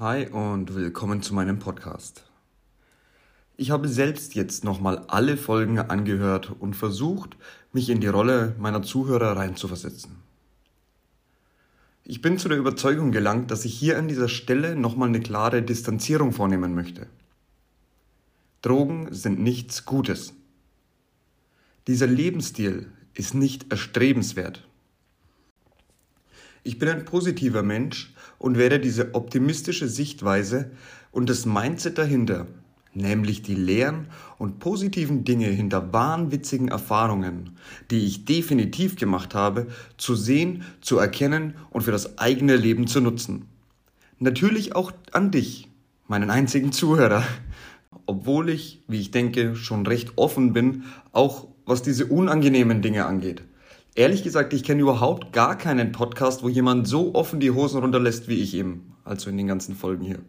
Hi und willkommen zu meinem Podcast. Ich habe selbst jetzt nochmal alle Folgen angehört und versucht, mich in die Rolle meiner Zuhörer reinzuversetzen. Ich bin zu der Überzeugung gelangt, dass ich hier an dieser Stelle nochmal eine klare Distanzierung vornehmen möchte. Drogen sind nichts Gutes. Dieser Lebensstil ist nicht erstrebenswert. Ich bin ein positiver Mensch und werde diese optimistische Sichtweise und das Mindset dahinter, nämlich die leeren und positiven Dinge hinter wahnwitzigen Erfahrungen, die ich definitiv gemacht habe, zu sehen, zu erkennen und für das eigene Leben zu nutzen. Natürlich auch an dich, meinen einzigen Zuhörer, obwohl ich, wie ich denke, schon recht offen bin, auch was diese unangenehmen Dinge angeht. Ehrlich gesagt, ich kenne überhaupt gar keinen Podcast, wo jemand so offen die Hosen runterlässt wie ich eben. Also in den ganzen Folgen hier.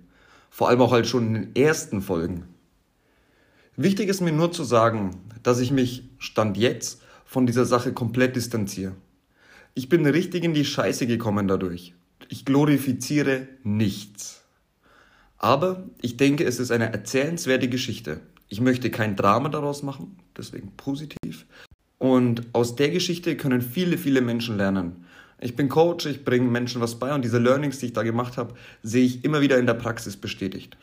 Vor allem auch halt schon in den ersten Folgen. Wichtig ist mir nur zu sagen, dass ich mich Stand jetzt von dieser Sache komplett distanziere. Ich bin richtig in die Scheiße gekommen dadurch. Ich glorifiziere nichts. Aber ich denke, es ist eine erzählenswerte Geschichte. Ich möchte kein Drama daraus machen, deswegen positiv, und aus der Geschichte können viele, viele Menschen lernen. Ich bin Coach, ich bringe Menschen was bei und diese Learnings, die ich da gemacht habe, sehe ich immer wieder in der Praxis bestätigt.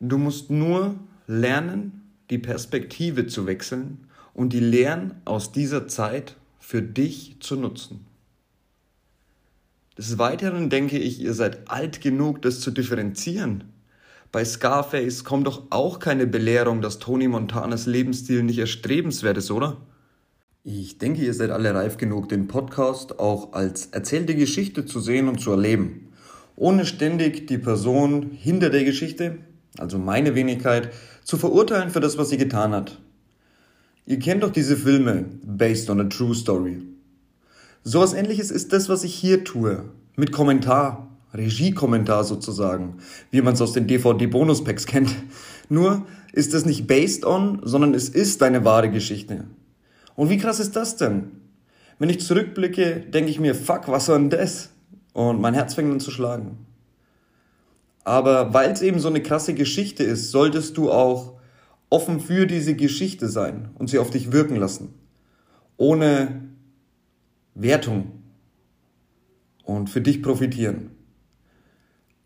Du musst nur lernen, die Perspektive zu wechseln und die Lehren aus dieser Zeit für dich zu nutzen. Des Weiteren denke ich, ihr seid alt genug, das zu differenzieren. Bei Scarface kommt doch auch keine Belehrung, dass Tony Montanas Lebensstil nicht erstrebenswert ist, oder? Ich denke, ihr seid alle reif genug, den Podcast auch als erzählte Geschichte zu sehen und zu erleben. Ohne ständig die Person hinter der Geschichte, also meine Wenigkeit, zu verurteilen für das, was sie getan hat. Ihr kennt doch diese Filme, based on a true story. Sowas ähnliches ist das, was ich hier tue. Mit Kommentar, Regiekommentar sozusagen, wie man es aus den DVD-Bonus-Packs kennt. Nur ist es nicht based on, sondern es ist eine wahre Geschichte. Und wie krass ist das denn? Wenn ich zurückblicke, denke ich mir, fuck, was war denn das? Und mein Herz fängt an zu schlagen. Aber weil es eben so eine krasse Geschichte ist, solltest du auch offen für diese Geschichte sein und sie auf dich wirken lassen. Ohne Wertung. Und für dich profitieren.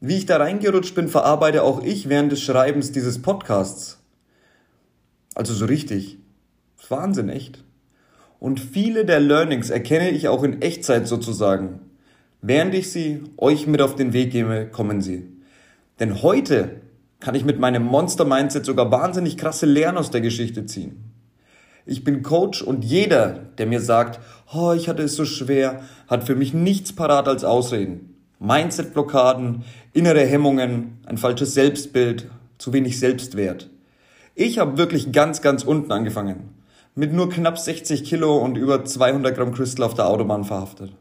Wie ich da reingerutscht bin, verarbeite auch ich während des Schreibens dieses Podcasts. Also so richtig. Wahnsinn, echt. Und viele der Learnings erkenne ich auch in Echtzeit sozusagen. Während ich sie euch mit auf den Weg gebe, kommen sie. Denn heute kann ich mit meinem Monster-Mindset sogar wahnsinnig krasse Lehren aus der Geschichte ziehen. Ich bin Coach und jeder, der mir sagt, oh, ich hatte es so schwer, hat für mich nichts parat als Ausreden. Mindset-Blockaden, innere Hemmungen, ein falsches Selbstbild, zu wenig Selbstwert. Ich habe wirklich ganz, ganz unten angefangen. Mit nur knapp 60 Kilo und über 200 Gramm Crystal auf der Autobahn verhaftet.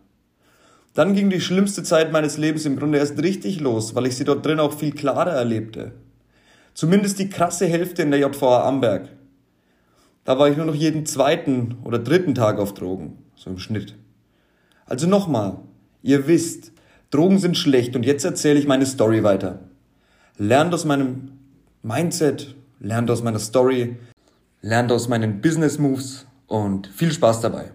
Dann ging die schlimmste Zeit meines Lebens im Grunde erst richtig los, weil ich sie dort drin auch viel klarer erlebte. Zumindest die krasse Hälfte in der JVA Amberg. Da war ich nur noch jeden zweiten oder dritten Tag auf Drogen, so im Schnitt. Also nochmal, ihr wisst, Drogen sind schlecht und jetzt erzähle ich meine Story weiter. Lernt aus meinem Mindset, lernt aus meiner Story, lernt aus meinen Business Moves und viel Spaß dabei.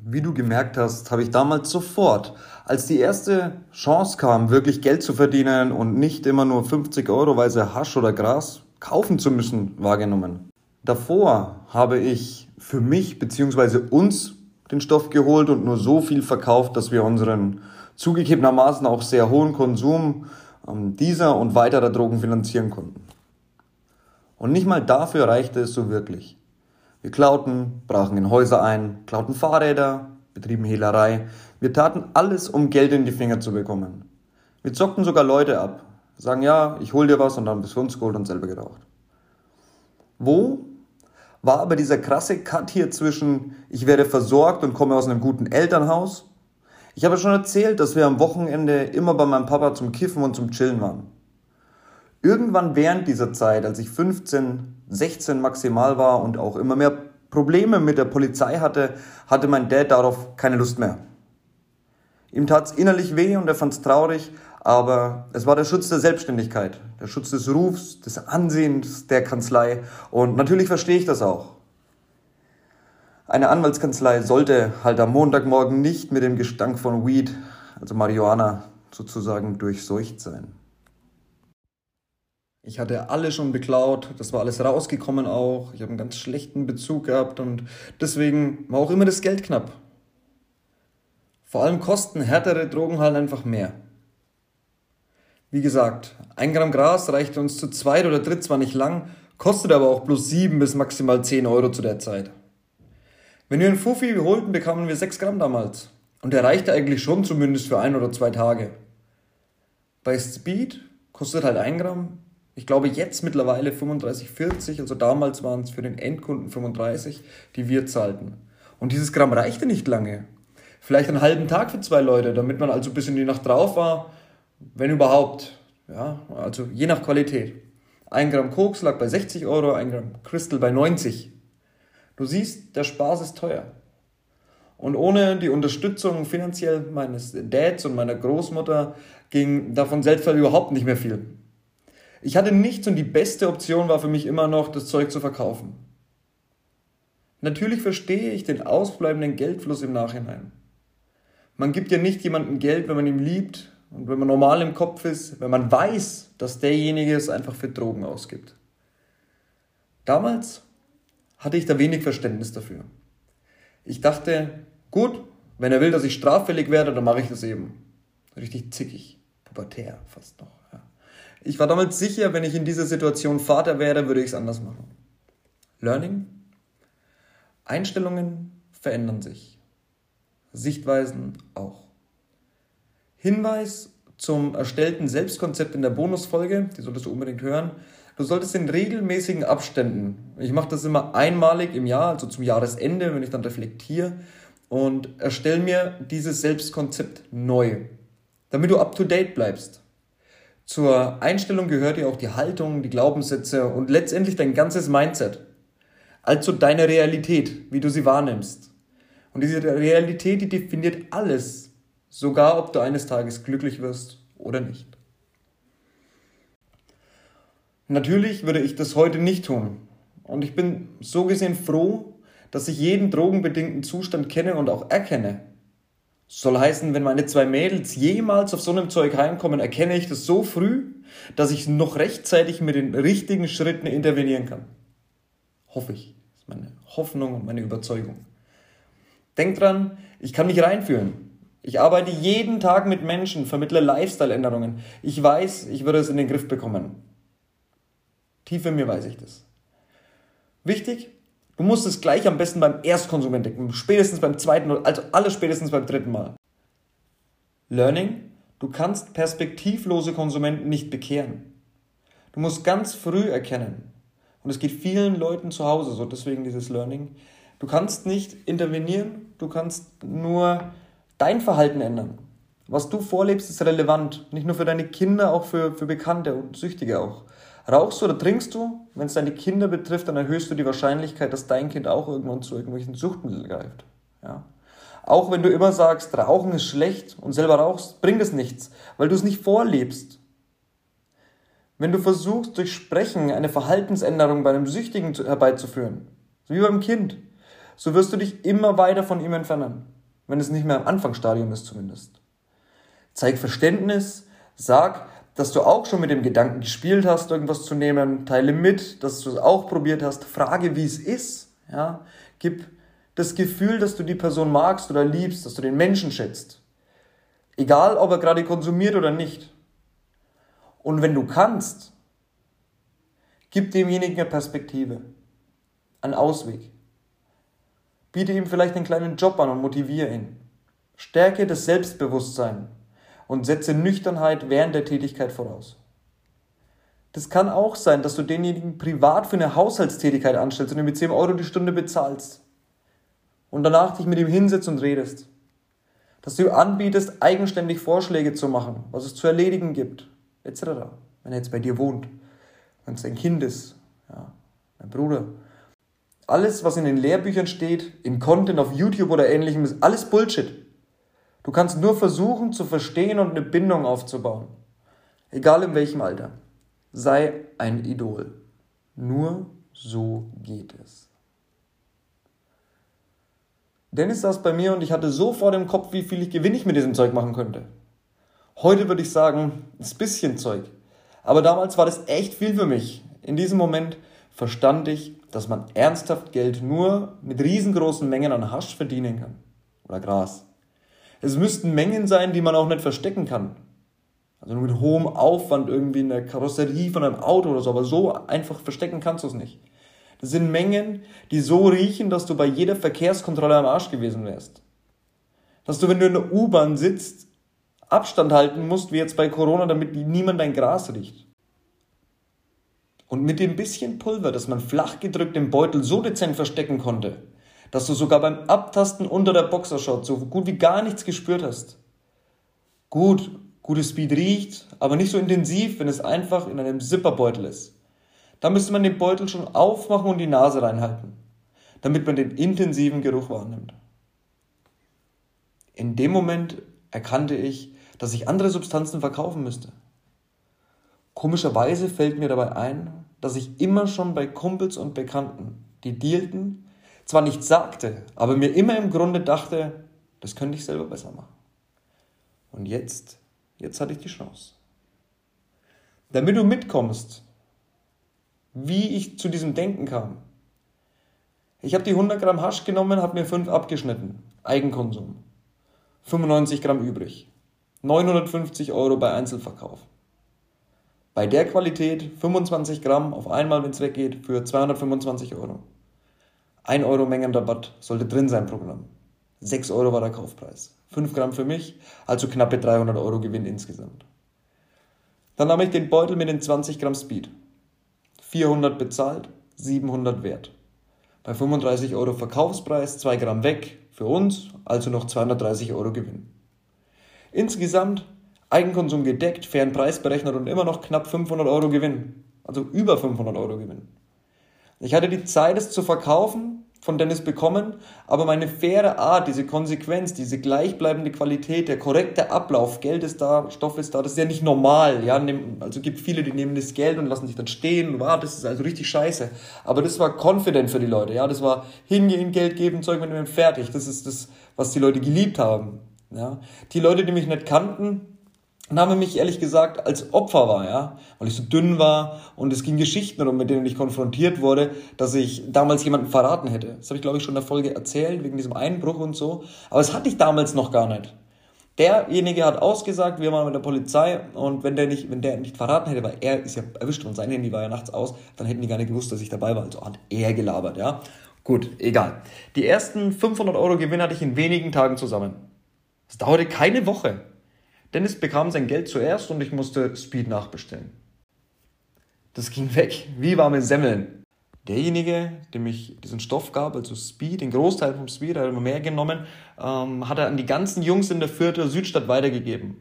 Wie du gemerkt hast, habe ich damals sofort, als die erste Chance kam, wirklich Geld zu verdienen und nicht immer nur 50 Euro weise Hasch oder Gras kaufen zu müssen, wahrgenommen. Davor habe ich für mich bzw. uns den Stoff geholt und nur so viel verkauft, dass wir unseren zugegebenermaßen auch sehr hohen Konsum ähm, dieser und weiterer Drogen finanzieren konnten. Und nicht mal dafür reichte es so wirklich. Wir klauten, brachen in Häuser ein, klauten Fahrräder, betrieben Hehlerei. Wir taten alles, um Geld in die Finger zu bekommen. Wir zockten sogar Leute ab, sagen ja, ich hol dir was und dann bist du uns geholt und selber geraucht. Wo war aber dieser krasse Cut hier zwischen, ich werde versorgt und komme aus einem guten Elternhaus. Ich habe schon erzählt, dass wir am Wochenende immer bei meinem Papa zum Kiffen und zum Chillen waren. Irgendwann während dieser Zeit, als ich 15, 16 maximal war und auch immer mehr Probleme mit der Polizei hatte, hatte mein Dad darauf keine Lust mehr. Ihm tat's innerlich weh und er fand's traurig, aber es war der Schutz der Selbstständigkeit, der Schutz des Rufs, des Ansehens der Kanzlei und natürlich verstehe ich das auch. Eine Anwaltskanzlei sollte halt am Montagmorgen nicht mit dem Gestank von Weed, also Marihuana, sozusagen durchseucht sein. Ich hatte alle schon beklaut, das war alles rausgekommen auch. Ich habe einen ganz schlechten Bezug gehabt und deswegen war auch immer das Geld knapp. Vor allem kosten härtere Drogen halt einfach mehr. Wie gesagt, ein Gramm Gras reichte uns zu zweit oder dritt zwar nicht lang, kostet aber auch bloß sieben bis maximal zehn Euro zu der Zeit. Wenn wir einen Fuffi holten, bekamen wir sechs Gramm damals. Und der reichte eigentlich schon zumindest für ein oder zwei Tage. Bei Speed kostet halt ein Gramm. Ich glaube jetzt mittlerweile 35,40, also damals waren es für den Endkunden 35, die wir zahlten. Und dieses Gramm reichte nicht lange. Vielleicht einen halben Tag für zwei Leute, damit man also bis in die Nacht drauf war, wenn überhaupt. Ja, also je nach Qualität. Ein Gramm Koks lag bei 60 Euro, ein Gramm Crystal bei 90. Du siehst, der Spaß ist teuer. Und ohne die Unterstützung finanziell meines Dads und meiner Großmutter ging davon selbst überhaupt nicht mehr viel. Ich hatte nichts und die beste Option war für mich immer noch, das Zeug zu verkaufen. Natürlich verstehe ich den ausbleibenden Geldfluss im Nachhinein. Man gibt ja nicht jemandem Geld, wenn man ihn liebt und wenn man normal im Kopf ist, wenn man weiß, dass derjenige es einfach für Drogen ausgibt. Damals hatte ich da wenig Verständnis dafür. Ich dachte, gut, wenn er will, dass ich straffällig werde, dann mache ich das eben. Richtig zickig, pubertär fast noch. Ja. Ich war damals sicher, wenn ich in dieser Situation Vater wäre, würde ich es anders machen. Learning? Einstellungen verändern sich. Sichtweisen auch. Hinweis zum erstellten Selbstkonzept in der Bonusfolge, die solltest du unbedingt hören. Du solltest in regelmäßigen Abständen, ich mache das immer einmalig im Jahr, also zum Jahresende, wenn ich dann reflektiere, und erstell mir dieses Selbstkonzept neu, damit du up-to-date bleibst. Zur Einstellung gehört ja auch die Haltung, die Glaubenssätze und letztendlich dein ganzes Mindset. Also deine Realität, wie du sie wahrnimmst. Und diese Realität, die definiert alles, sogar ob du eines Tages glücklich wirst oder nicht. Natürlich würde ich das heute nicht tun. Und ich bin so gesehen froh, dass ich jeden drogenbedingten Zustand kenne und auch erkenne. Soll heißen, wenn meine zwei Mädels jemals auf so einem Zeug heimkommen, erkenne ich das so früh, dass ich noch rechtzeitig mit den richtigen Schritten intervenieren kann. Hoffe ich. Das ist meine Hoffnung und meine Überzeugung. Denk dran, ich kann mich reinfühlen. Ich arbeite jeden Tag mit Menschen, vermittle Lifestyle-Änderungen. Ich weiß, ich würde es in den Griff bekommen. Tief in mir weiß ich das. Wichtig, du musst es gleich am besten beim Erstkonsum entdecken, spätestens beim zweiten, also alles spätestens beim dritten Mal. Learning, du kannst perspektivlose Konsumenten nicht bekehren. Du musst ganz früh erkennen, und es geht vielen Leuten zu Hause so, deswegen dieses Learning, du kannst nicht intervenieren, du kannst nur dein Verhalten ändern. Was du vorlebst, ist relevant, nicht nur für deine Kinder, auch für, für Bekannte und Süchtige auch. Rauchst du oder trinkst du? Wenn es deine Kinder betrifft, dann erhöhst du die Wahrscheinlichkeit, dass dein Kind auch irgendwann zu irgendwelchen Suchtmitteln greift. Ja? Auch wenn du immer sagst, Rauchen ist schlecht und selber rauchst, bringt es nichts, weil du es nicht vorlebst. Wenn du versuchst, durch Sprechen eine Verhaltensänderung bei einem Süchtigen herbeizuführen, wie beim Kind, so wirst du dich immer weiter von ihm entfernen, wenn es nicht mehr am Anfangsstadium ist zumindest. Zeig Verständnis, sag, dass du auch schon mit dem Gedanken gespielt hast, irgendwas zu nehmen, teile mit, dass du es auch probiert hast, frage, wie es ist, ja, gib das Gefühl, dass du die Person magst oder liebst, dass du den Menschen schätzt. Egal, ob er gerade konsumiert oder nicht. Und wenn du kannst, gib demjenigen eine Perspektive, einen Ausweg. Biete ihm vielleicht einen kleinen Job an und motiviere ihn. Stärke das Selbstbewusstsein und setze Nüchternheit während der Tätigkeit voraus. Das kann auch sein, dass du denjenigen privat für eine Haushaltstätigkeit anstellst und ihm mit 10 Euro die Stunde bezahlst. Und danach dich mit ihm hinsetzt und redest. Dass du anbietest, eigenständig Vorschläge zu machen, was es zu erledigen gibt, etc. Wenn er jetzt bei dir wohnt, wenn es dein Kind ist, ja, dein Bruder. Alles, was in den Lehrbüchern steht, in Content auf YouTube oder ähnlichem, ist alles Bullshit. Du kannst nur versuchen zu verstehen und eine Bindung aufzubauen. Egal in welchem Alter. Sei ein Idol. Nur so geht es. Dennis saß bei mir und ich hatte so vor dem Kopf, wie viel ich Gewinn ich mit diesem Zeug machen könnte. Heute würde ich sagen, das bisschen Zeug. Aber damals war das echt viel für mich. In diesem Moment verstand ich, dass man ernsthaft Geld nur mit riesengroßen Mengen an Hasch verdienen kann. Oder Gras. Es müssten Mengen sein, die man auch nicht verstecken kann. Also nur mit hohem Aufwand irgendwie in der Karosserie von einem Auto oder so, aber so einfach verstecken kannst du es nicht. Das sind Mengen, die so riechen, dass du bei jeder Verkehrskontrolle am Arsch gewesen wärst. Dass du, wenn du in der U-Bahn sitzt, Abstand halten musst, wie jetzt bei Corona, damit niemand dein Gras riecht. Und mit dem bisschen Pulver, das man flach gedrückt im Beutel so dezent verstecken konnte, dass du sogar beim Abtasten unter der Boxershot so gut wie gar nichts gespürt hast. Gut, gutes Speed riecht, aber nicht so intensiv, wenn es einfach in einem Zipperbeutel ist. Da müsste man den Beutel schon aufmachen und die Nase reinhalten, damit man den intensiven Geruch wahrnimmt. In dem Moment erkannte ich, dass ich andere Substanzen verkaufen müsste. Komischerweise fällt mir dabei ein, dass ich immer schon bei Kumpels und Bekannten, die dealten, zwar nicht sagte, aber mir immer im Grunde dachte, das könnte ich selber besser machen. Und jetzt, jetzt hatte ich die Chance. Damit du mitkommst, wie ich zu diesem Denken kam. Ich habe die 100 Gramm Hasch genommen, habe mir 5 abgeschnitten. Eigenkonsum. 95 Gramm übrig. 950 Euro bei Einzelverkauf. Bei der Qualität 25 Gramm auf einmal, wenn es weggeht, für 225 Euro. 1 Euro Mengenrabatt sollte drin sein pro Gramm. 6 Euro war der Kaufpreis. 5 Gramm für mich, also knappe 300 Euro Gewinn insgesamt. Dann nahm ich den Beutel mit den 20 Gramm Speed. 400 bezahlt, 700 wert. Bei 35 Euro Verkaufspreis, 2 Gramm weg, für uns, also noch 230 Euro Gewinn. Insgesamt Eigenkonsum gedeckt, fairen Preis berechnet und immer noch knapp 500 Euro Gewinn. Also über 500 Euro Gewinn. Ich hatte die Zeit, es zu verkaufen, von Dennis bekommen, aber meine faire Art, diese Konsequenz, diese gleichbleibende Qualität, der korrekte Ablauf, Geld ist da, Stoff ist da, das ist ja nicht normal, ja, also gibt viele, die nehmen das Geld und lassen sich dann stehen, wow, das ist also richtig scheiße, aber das war confident für die Leute, ja, das war hingehen, Geld geben, Zeug mitnehmen, fertig, das ist das, was die Leute geliebt haben, ja. Die Leute, die mich nicht kannten, Name mich ehrlich gesagt als Opfer war, ja, weil ich so dünn war und es ging Geschichten rum, mit denen ich konfrontiert wurde, dass ich damals jemanden verraten hätte. Das habe ich, glaube ich, schon in der Folge erzählt, wegen diesem Einbruch und so. Aber das hatte ich damals noch gar nicht. Derjenige hat ausgesagt, wir waren mit der Polizei und wenn der nicht, wenn der nicht verraten hätte, weil er ist ja erwischt und sein Handy war ja nachts aus, dann hätten die gar nicht gewusst, dass ich dabei war. Also hat er gelabert, ja. Gut, egal. Die ersten 500 Euro Gewinn hatte ich in wenigen Tagen zusammen. Das dauerte keine Woche. Dennis bekam sein Geld zuerst und ich musste Speed nachbestellen. Das ging weg, wie warme Semmeln. Derjenige, dem ich diesen Stoff gab, also Speed, den Großteil vom Speed, hat immer mehr genommen, ähm, hat er an die ganzen Jungs in der Viertel Südstadt weitergegeben.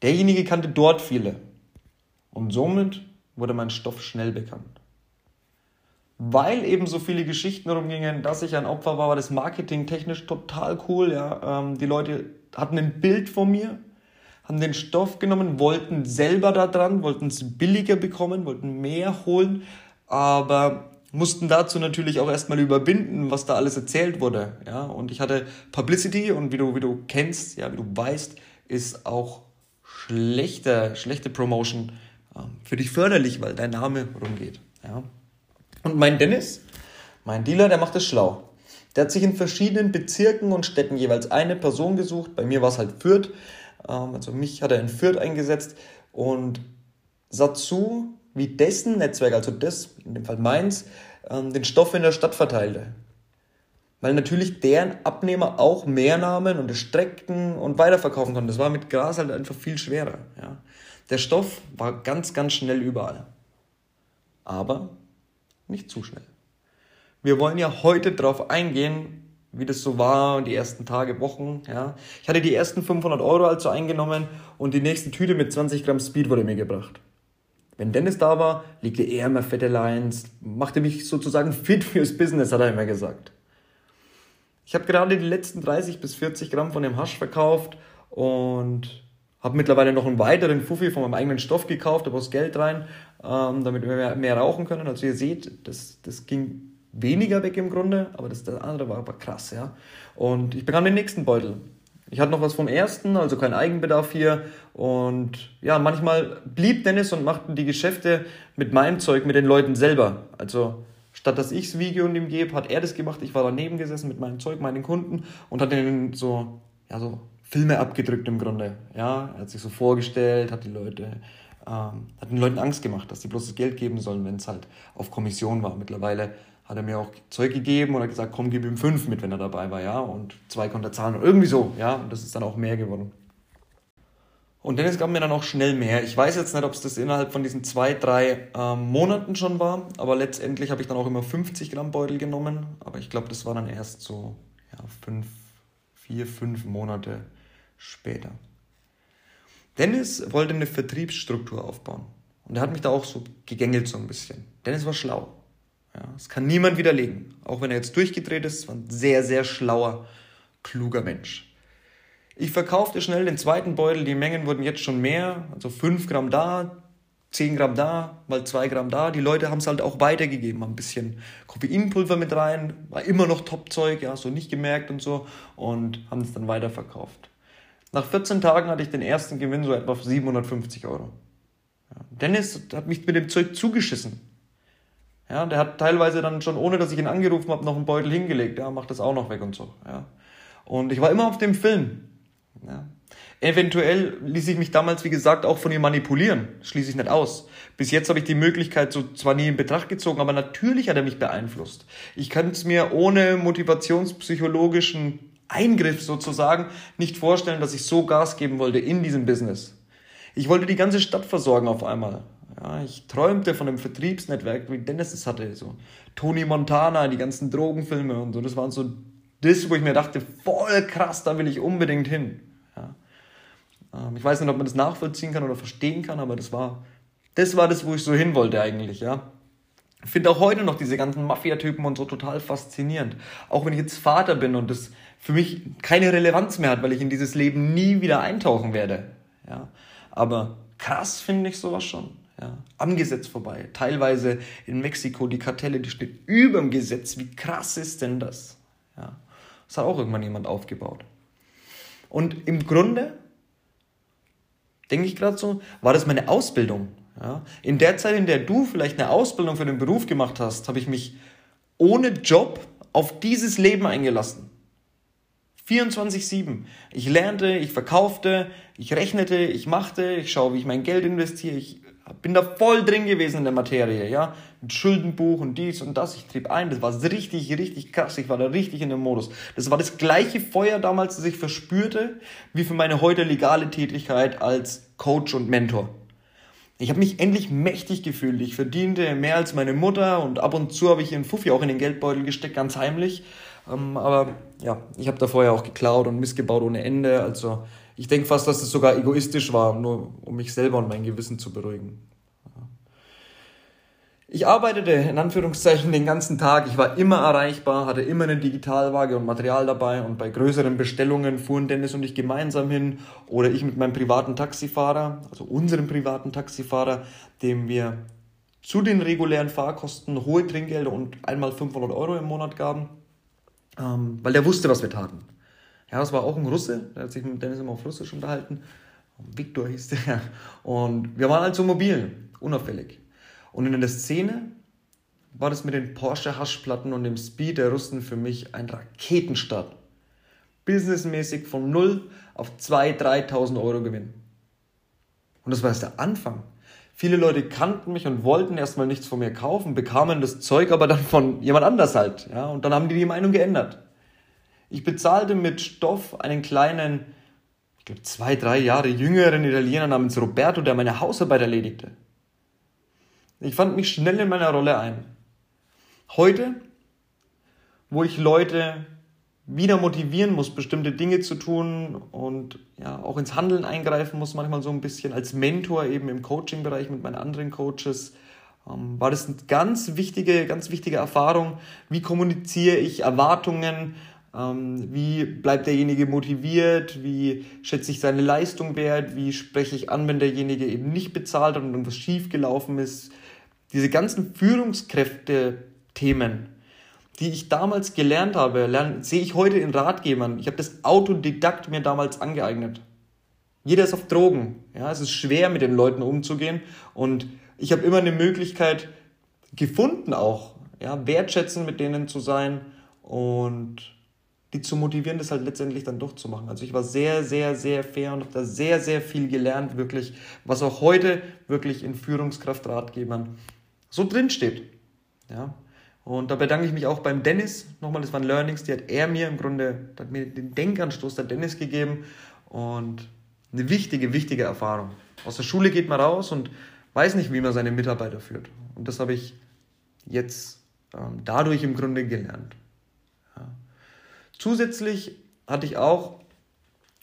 Derjenige kannte dort viele. Und somit wurde mein Stoff schnell bekannt. Weil eben so viele Geschichten rumgingen, dass ich ein Opfer war, war das Marketing technisch total cool. Ja. Ähm, die Leute hatten ein Bild von mir, haben den Stoff genommen, wollten selber da dran, wollten es billiger bekommen, wollten mehr holen, aber mussten dazu natürlich auch erstmal überwinden, was da alles erzählt wurde. Ja? Und ich hatte Publicity und wie du, wie du kennst, ja, wie du weißt, ist auch schlechte, schlechte Promotion äh, für dich förderlich, weil dein Name rumgeht. Ja? Und mein Dennis, mein Dealer, der macht es schlau. Der hat sich in verschiedenen Bezirken und Städten jeweils eine Person gesucht. Bei mir war es halt Fürth. Ähm, also mich hat er in Fürth eingesetzt und sah zu, wie dessen Netzwerk, also das, in dem Fall meins, ähm, den Stoff in der Stadt verteilte. Weil natürlich deren Abnehmer auch mehr nahmen und es streckten und weiterverkaufen konnten. Das war mit Gras halt einfach viel schwerer. Ja. Der Stoff war ganz, ganz schnell überall. Aber nicht zu schnell. Wir wollen ja heute darauf eingehen, wie das so war und die ersten Tage, Wochen. Ja. Ich hatte die ersten 500 Euro also eingenommen und die nächste Tüte mit 20 Gramm Speed wurde mir gebracht. Wenn Dennis da war, legte er immer fette Lines, machte mich sozusagen fit fürs Business, hat er immer gesagt. Ich habe gerade die letzten 30 bis 40 Gramm von dem Hasch verkauft und habe mittlerweile noch einen weiteren Fuffi von meinem eigenen Stoff gekauft, habe aus Geld rein, ähm, damit wir mehr, mehr, rauchen können. Also ihr seht, das, das ging weniger weg im Grunde, aber das, das andere war aber krass, ja. Und ich bekam den nächsten Beutel. Ich hatte noch was vom ersten, also kein Eigenbedarf hier. Und ja, manchmal blieb Dennis und machten die Geschäfte mit meinem Zeug, mit den Leuten selber. Also statt dass ich das Video und ihm gebe, hat er das gemacht. Ich war daneben gesessen mit meinem Zeug, meinen Kunden und hat ihnen so, ja, so Filme abgedrückt im Grunde. Ja, er hat sich so vorgestellt, hat die Leute, ähm, hat den Leuten Angst gemacht, dass sie bloß das Geld geben sollen, wenn es halt auf Kommission war. Mittlerweile hat er mir auch Zeug gegeben hat gesagt, komm, gib ihm fünf mit, wenn er dabei war, ja, und zwei konnte er zahlen und irgendwie so, ja, und das ist dann auch mehr geworden. Und Dennis gab mir dann auch schnell mehr. Ich weiß jetzt nicht, ob es das innerhalb von diesen zwei, drei ähm, Monaten schon war, aber letztendlich habe ich dann auch immer 50 Gramm Beutel genommen. Aber ich glaube, das war dann erst so ja, fünf, vier, fünf Monate später. Dennis wollte eine Vertriebsstruktur aufbauen. Und er hat mich da auch so gegängelt so ein bisschen. Dennis war schlau. Ja, das kann niemand widerlegen. Auch wenn er jetzt durchgedreht ist, war ein sehr, sehr schlauer, kluger Mensch. Ich verkaufte schnell den zweiten Beutel, die Mengen wurden jetzt schon mehr, also 5 Gramm da, 10 Gramm da, mal 2 Gramm da. Die Leute haben es halt auch weitergegeben, haben ein bisschen Koffeinpulver mit rein, war immer noch Topzeug, ja, so nicht gemerkt und so und haben es dann weiterverkauft. Nach 14 Tagen hatte ich den ersten Gewinn so etwa auf 750 Euro. Dennis hat mich mit dem Zeug zugeschissen. Ja, der hat teilweise dann schon, ohne dass ich ihn angerufen habe, noch einen Beutel hingelegt. Ja, macht das auch noch weg und so. Ja. Und ich war immer auf dem Film. Ja. Eventuell ließ ich mich damals, wie gesagt, auch von ihm manipulieren. Schließe ich nicht aus. Bis jetzt habe ich die Möglichkeit so zwar nie in Betracht gezogen, aber natürlich hat er mich beeinflusst. Ich kann es mir ohne motivationspsychologischen Eingriff sozusagen nicht vorstellen, dass ich so Gas geben wollte in diesem Business. Ich wollte die ganze Stadt versorgen auf einmal. Ja, ich träumte von einem Vertriebsnetzwerk, wie Dennis es hatte. So Tony Montana, die ganzen Drogenfilme und so. Das waren so das, wo ich mir dachte, voll krass, da will ich unbedingt hin. Ja. Ähm, ich weiß nicht, ob man das nachvollziehen kann oder verstehen kann, aber das war das, war das wo ich so hin wollte eigentlich. Ja. Ich finde auch heute noch diese ganzen Mafia-Typen und so total faszinierend. Auch wenn ich jetzt Vater bin und das für mich keine Relevanz mehr hat, weil ich in dieses Leben nie wieder eintauchen werde. Ja. Aber krass finde ich sowas schon ja, am Gesetz vorbei. Teilweise in Mexiko die Kartelle, die stehen über dem Gesetz. Wie krass ist denn das? Ja, das hat auch irgendwann jemand aufgebaut. Und im Grunde, denke ich gerade so, war das meine Ausbildung. Ja? In der Zeit, in der du vielleicht eine Ausbildung für den Beruf gemacht hast, habe ich mich ohne Job auf dieses Leben eingelassen. 24-7. Ich lernte, ich verkaufte, ich rechnete, ich machte, ich schaue, wie ich mein Geld investiere, ich bin da voll drin gewesen in der Materie, ja. Mit Schuldenbuch und dies und das. Ich trieb ein. Das war richtig, richtig krass. Ich war da richtig in dem Modus. Das war das gleiche Feuer damals, das ich verspürte, wie für meine heute legale Tätigkeit als Coach und Mentor. Ich habe mich endlich mächtig gefühlt. Ich verdiente mehr als meine Mutter und ab und zu habe ich ihren Fuffi auch in den Geldbeutel gesteckt, ganz heimlich. Ähm, aber ja, ich habe da vorher auch geklaut und missgebaut ohne Ende. Also ich denke fast, dass es sogar egoistisch war, nur um mich selber und mein Gewissen zu beruhigen. Ich arbeitete in Anführungszeichen den ganzen Tag. Ich war immer erreichbar, hatte immer eine Digitalwaage und Material dabei und bei größeren Bestellungen fuhren Dennis und ich gemeinsam hin oder ich mit meinem privaten Taxifahrer, also unserem privaten Taxifahrer, dem wir zu den regulären Fahrkosten hohe Trinkgelder und einmal 500 Euro im Monat gaben, ähm, weil der wusste, was wir taten. Ja, das war auch ein Russe, der hat sich mit Dennis immer auf Russisch unterhalten. Viktor hieß der. Und wir waren also mobil, unauffällig. Und in der Szene war das mit den Porsche-Haschplatten und dem Speed der Russen für mich ein Raketenstart. Businessmäßig von 0 auf 2.000, 3.000 Euro Gewinn. Und das war erst der Anfang. Viele Leute kannten mich und wollten erstmal nichts von mir kaufen, bekamen das Zeug aber dann von jemand anders halt. Ja? Und dann haben die die Meinung geändert. Ich bezahlte mit Stoff einen kleinen, ich glaube zwei, drei Jahre jüngeren Italiener namens Roberto, der meine Hausarbeit erledigte. Ich fand mich schnell in meiner Rolle ein. Heute, wo ich Leute wieder motivieren muss, bestimmte Dinge zu tun und ja, auch ins Handeln eingreifen muss, manchmal so ein bisschen als Mentor eben im Coaching-Bereich mit meinen anderen Coaches, ähm, war das eine ganz wichtige, ganz wichtige Erfahrung. Wie kommuniziere ich Erwartungen, wie bleibt derjenige motiviert? Wie schätze ich seine Leistung wert? Wie spreche ich an, wenn derjenige eben nicht bezahlt hat und irgendwas schiefgelaufen ist? Diese ganzen Führungskräfte-Themen, die ich damals gelernt habe, lerne, sehe ich heute in Ratgebern. Ich habe das Autodidakt mir damals angeeignet. Jeder ist auf Drogen. Ja, es ist schwer, mit den Leuten umzugehen. Und ich habe immer eine Möglichkeit gefunden, auch ja, wertschätzend mit denen zu sein und die zu motivieren, das halt letztendlich dann doch zu machen. Also ich war sehr, sehr, sehr fair und habe da sehr, sehr viel gelernt, wirklich, was auch heute wirklich in Führungskraftratgebern so drin steht. Ja. Und da bedanke ich mich auch beim Dennis. Nochmal, das waren Learnings, die hat er mir im Grunde, hat mir den Denkanstoß der Dennis gegeben und eine wichtige, wichtige Erfahrung. Aus der Schule geht man raus und weiß nicht, wie man seine Mitarbeiter führt. Und das habe ich jetzt ähm, dadurch im Grunde gelernt. Zusätzlich hatte ich auch,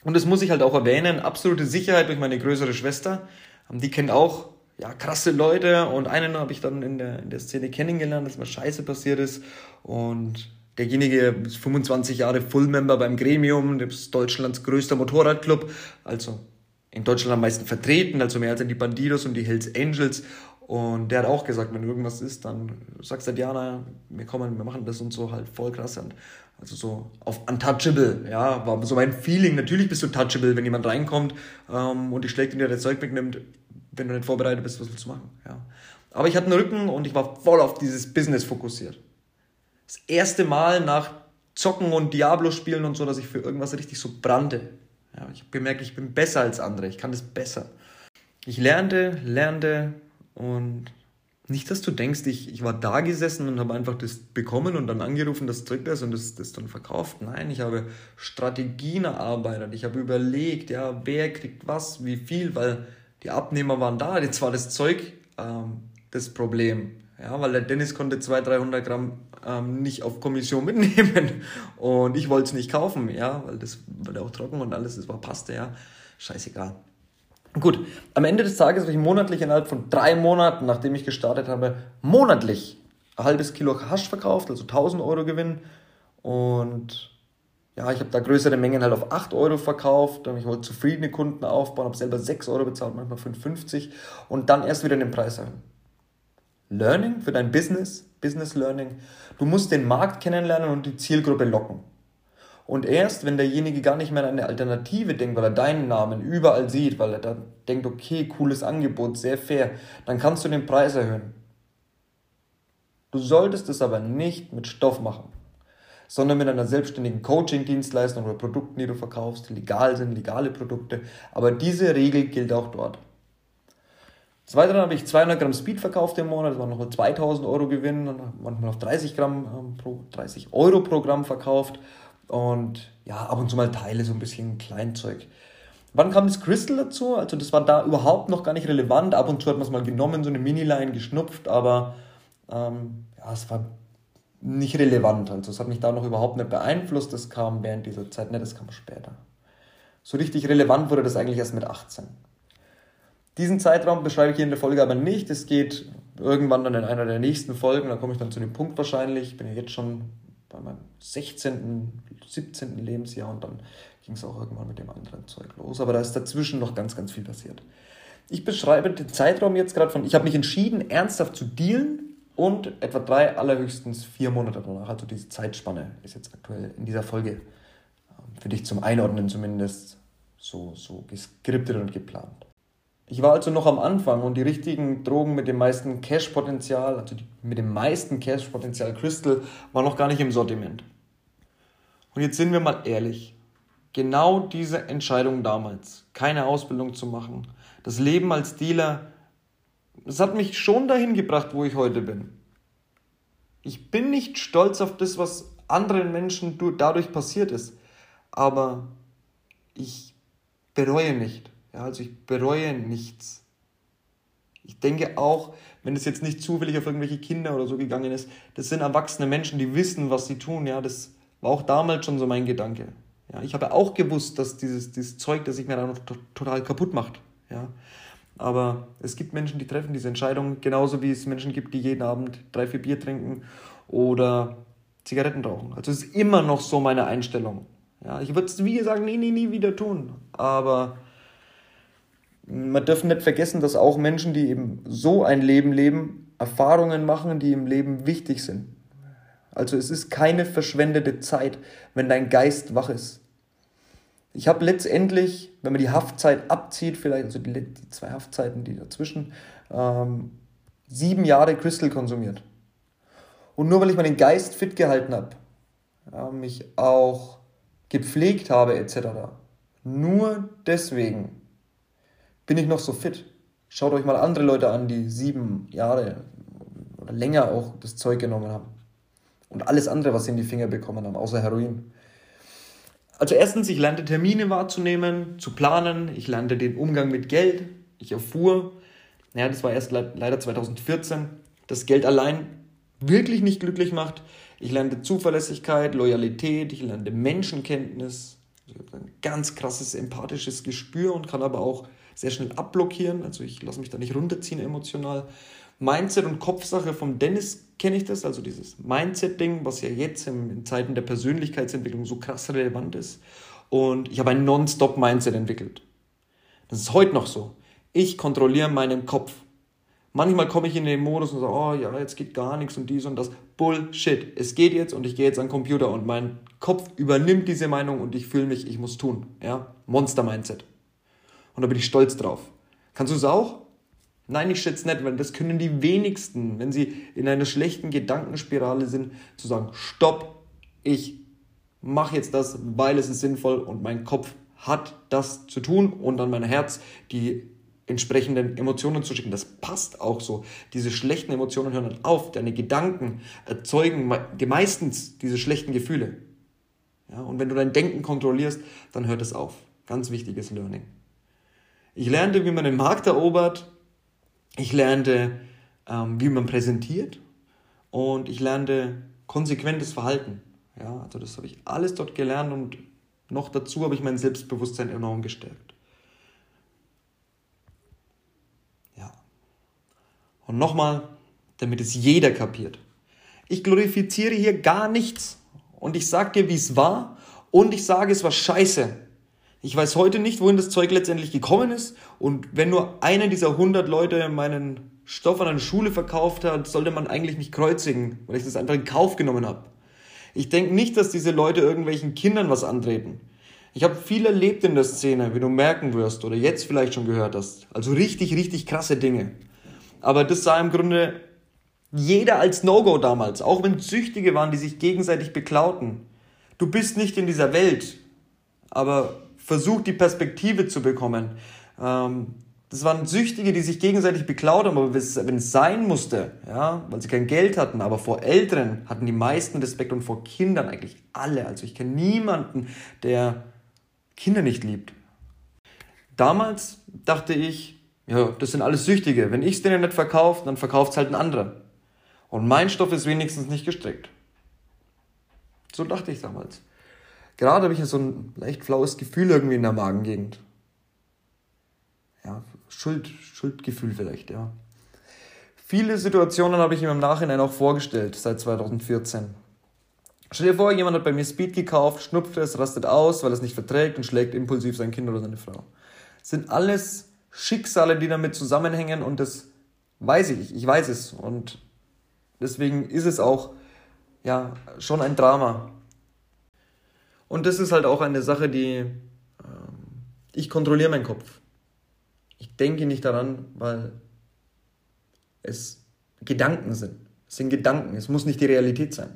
und das muss ich halt auch erwähnen, absolute Sicherheit durch meine größere Schwester. Ähm, die kennt auch ja, krasse Leute und einen habe ich dann in der, in der Szene kennengelernt, dass mal Scheiße passiert ist. Und derjenige ist 25 Jahre Full-Member beim Gremium, das ist Deutschlands größter Motorradclub, also in Deutschland am meisten vertreten, also mehr als die Bandidos und die Hells Angels. Und der hat auch gesagt, wenn irgendwas ist, dann sagst du Diana, wir kommen, wir machen das und so halt voll krass. Und also so auf untouchable, ja, war so mein Feeling. Natürlich bist du touchable, wenn jemand reinkommt ähm, und dich schlägt und dir das Zeug wegnimmt, wenn du nicht vorbereitet bist, was willst du machen, ja. Aber ich hatte einen Rücken und ich war voll auf dieses Business fokussiert. Das erste Mal nach Zocken und Diablo spielen und so, dass ich für irgendwas richtig so brannte. Ja, ich habe gemerkt, ich bin besser als andere, ich kann das besser. Ich lernte, lernte und nicht, dass du denkst, ich, ich war da gesessen und habe einfach das bekommen und dann angerufen, das drückt das und das, das dann verkauft. Nein, ich habe Strategien erarbeitet. Ich habe überlegt, ja, wer kriegt was, wie viel, weil die Abnehmer waren da. Jetzt war das Zeug ähm, das Problem. Ja, weil der Dennis konnte 200, 300 Gramm ähm, nicht auf Kommission mitnehmen und ich wollte es nicht kaufen, ja, weil das war auch trocken und alles, das war Paste, ja. Scheißegal. Gut, am Ende des Tages habe ich monatlich innerhalb von drei Monaten, nachdem ich gestartet habe, monatlich ein halbes Kilo Hasch verkauft, also 1000 Euro Gewinn. Und ja, ich habe da größere Mengen halt auf 8 Euro verkauft. Ich wollte zufriedene Kunden aufbauen, habe selber 6 Euro bezahlt, manchmal 5,50 und dann erst wieder den Preis erhöhen. Learning für dein Business, Business Learning. Du musst den Markt kennenlernen und die Zielgruppe locken. Und erst, wenn derjenige gar nicht mehr an eine Alternative denkt, weil er deinen Namen überall sieht, weil er da denkt, okay, cooles Angebot, sehr fair, dann kannst du den Preis erhöhen. Du solltest es aber nicht mit Stoff machen, sondern mit einer selbstständigen Coaching-Dienstleistung oder Produkten, die du verkaufst, die legal sind, legale Produkte. Aber diese Regel gilt auch dort. Weiteren habe ich 200 Gramm Speed verkauft im Monat, das waren noch 2000 Euro Gewinn, manchmal auf 30 Gramm ähm, pro, 30 Euro pro Gramm verkauft und ja, ab und zu mal Teile, so ein bisschen Kleinzeug. Wann kam das Crystal dazu? Also das war da überhaupt noch gar nicht relevant. Ab und zu hat man es mal genommen, so eine Mini-Line geschnupft, aber ähm, ja, es war nicht relevant. Also es hat mich da noch überhaupt nicht beeinflusst. Das kam während dieser Zeit, ne, das kam später. So richtig relevant wurde das eigentlich erst mit 18. Diesen Zeitraum beschreibe ich hier in der Folge aber nicht. Es geht irgendwann dann in einer der nächsten Folgen, da komme ich dann zu dem Punkt wahrscheinlich. Ich bin ja jetzt schon bei meinem 16., 17. Lebensjahr und dann ging es auch irgendwann mit dem anderen Zeug los. Aber da ist dazwischen noch ganz, ganz viel passiert. Ich beschreibe den Zeitraum jetzt gerade von, ich habe mich entschieden, ernsthaft zu dealen und etwa drei, allerhöchstens vier Monate danach. Also diese Zeitspanne ist jetzt aktuell in dieser Folge ähm, für dich zum Einordnen zumindest so, so geskriptet und geplant. Ich war also noch am Anfang und die richtigen Drogen mit dem meisten Cash-Potenzial, also die, mit dem meisten Cash-Potenzial Crystal, waren noch gar nicht im Sortiment. Und jetzt sind wir mal ehrlich. Genau diese Entscheidung damals, keine Ausbildung zu machen, das Leben als Dealer, das hat mich schon dahin gebracht, wo ich heute bin. Ich bin nicht stolz auf das, was anderen Menschen dadurch passiert ist, aber ich bereue nicht. Ja, also ich bereue nichts. Ich denke auch, wenn es jetzt nicht zufällig auf irgendwelche Kinder oder so gegangen ist, das sind erwachsene Menschen, die wissen, was sie tun. Ja, das war auch damals schon so mein Gedanke. Ja, ich habe auch gewusst, dass dieses, dieses Zeug, das sich mir dann total kaputt macht. Ja, aber es gibt Menschen, die treffen diese Entscheidung, genauso wie es Menschen gibt, die jeden Abend drei, vier Bier trinken oder Zigaretten rauchen. Also es ist immer noch so meine Einstellung. Ja, ich würde es, wie gesagt, nie, nie, nie wieder tun. Aber man darf nicht vergessen, dass auch Menschen, die eben so ein Leben leben, Erfahrungen machen, die im Leben wichtig sind. Also es ist keine verschwendete Zeit, wenn dein Geist wach ist. Ich habe letztendlich, wenn man die Haftzeit abzieht, vielleicht also die, die zwei Haftzeiten, die dazwischen, ähm, sieben Jahre Crystal konsumiert. Und nur weil ich meinen Geist fit gehalten habe, ja, mich auch gepflegt habe etc., nur deswegen bin ich noch so fit. Schaut euch mal andere Leute an, die sieben Jahre oder länger auch das Zeug genommen haben. Und alles andere, was sie in die Finger bekommen haben, außer Heroin. Also erstens, ich lernte Termine wahrzunehmen, zu planen, ich lernte den Umgang mit Geld, ich erfuhr, naja, das war erst leider 2014, dass Geld allein wirklich nicht glücklich macht. Ich lernte Zuverlässigkeit, Loyalität, ich lernte Menschenkenntnis. Ich habe ein ganz krasses empathisches Gespür und kann aber auch sehr schnell abblockieren. Also ich lasse mich da nicht runterziehen emotional. Mindset und Kopfsache vom Dennis kenne ich das, also dieses Mindset-Ding, was ja jetzt in Zeiten der Persönlichkeitsentwicklung so krass relevant ist. Und ich habe ein Non-Stop-Mindset entwickelt. Das ist heute noch so. Ich kontrolliere meinen Kopf. Manchmal komme ich in den Modus und sage, oh ja, jetzt geht gar nichts und dies und das. Bullshit. Es geht jetzt und ich gehe jetzt an den Computer und mein Kopf übernimmt diese Meinung und ich fühle mich, ich muss tun. Ja? Monster-Mindset. Und da bin ich stolz drauf. Kannst du es auch? Nein, ich schätze nicht, weil das können die wenigsten, wenn sie in einer schlechten Gedankenspirale sind, zu sagen, stopp, ich mache jetzt das, weil es ist sinnvoll und mein Kopf hat das zu tun und dann mein Herz die entsprechenden Emotionen zu schicken. Das passt auch so. Diese schlechten Emotionen hören dann auf. Deine Gedanken erzeugen meistens diese schlechten Gefühle. Ja, und wenn du dein Denken kontrollierst, dann hört es auf. Ganz wichtiges Learning. Ich lernte, wie man den Markt erobert. Ich lernte, ähm, wie man präsentiert. Und ich lernte konsequentes Verhalten. Ja, also das habe ich alles dort gelernt und noch dazu habe ich mein Selbstbewusstsein enorm gestärkt. Ja. Und nochmal, damit es jeder kapiert. Ich glorifiziere hier gar nichts. Und ich sage dir, wie es war. Und ich sage, es war scheiße. Ich weiß heute nicht, wohin das Zeug letztendlich gekommen ist. Und wenn nur einer dieser 100 Leute meinen Stoff an einer Schule verkauft hat, sollte man eigentlich mich kreuzigen, weil ich das einfach in Kauf genommen habe. Ich denke nicht, dass diese Leute irgendwelchen Kindern was antreten. Ich habe viel erlebt in der Szene, wie du merken wirst oder jetzt vielleicht schon gehört hast. Also richtig, richtig krasse Dinge. Aber das sah im Grunde jeder als No-Go damals, auch wenn Süchtige waren, die sich gegenseitig beklauten. Du bist nicht in dieser Welt, aber versucht, die Perspektive zu bekommen. Ähm, das waren Süchtige, die sich gegenseitig beklaut haben, aber wenn es sein musste, ja, weil sie kein Geld hatten, aber vor Älteren hatten die meisten Respekt und vor Kindern eigentlich alle. Also ich kenne niemanden, der Kinder nicht liebt. Damals dachte ich, ja, das sind alles Süchtige. Wenn ich es denen nicht verkaufe, dann verkauft es halt ein anderer. Und mein Stoff ist wenigstens nicht gestrickt. So dachte ich damals. Gerade habe ich so ein leicht flaues Gefühl irgendwie in der Magengegend. Ja, Schuld, Schuldgefühl vielleicht, ja. Viele Situationen habe ich mir im Nachhinein auch vorgestellt, seit 2014. Stell dir vor, jemand hat bei mir Speed gekauft, schnupft es, rastet aus, weil es nicht verträgt und schlägt impulsiv sein Kind oder seine Frau. Das sind alles Schicksale, die damit zusammenhängen und das weiß ich, ich weiß es. Und deswegen ist es auch ja, schon ein Drama. Und das ist halt auch eine Sache, die ähm, ich kontrolliere meinen Kopf. Ich denke nicht daran, weil es Gedanken sind. Es sind Gedanken, es muss nicht die Realität sein.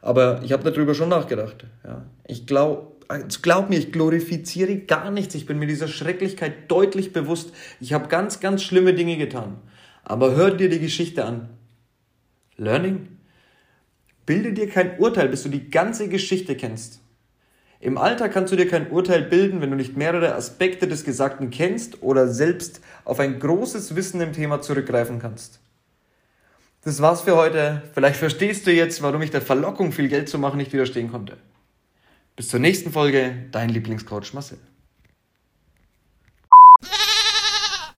Aber ich habe darüber schon nachgedacht. Ja. Ich glaube, also glaub mir, ich glorifiziere gar nichts. Ich bin mir dieser Schrecklichkeit deutlich bewusst. Ich habe ganz, ganz schlimme Dinge getan. Aber hör dir die Geschichte an. Learning? Bilde dir kein Urteil, bis du die ganze Geschichte kennst. Im Alter kannst du dir kein Urteil bilden, wenn du nicht mehrere Aspekte des Gesagten kennst oder selbst auf ein großes Wissen im Thema zurückgreifen kannst. Das war's für heute. Vielleicht verstehst du jetzt, warum ich der Verlockung, viel Geld zu machen, nicht widerstehen konnte. Bis zur nächsten Folge, dein Lieblingscoach Marcel.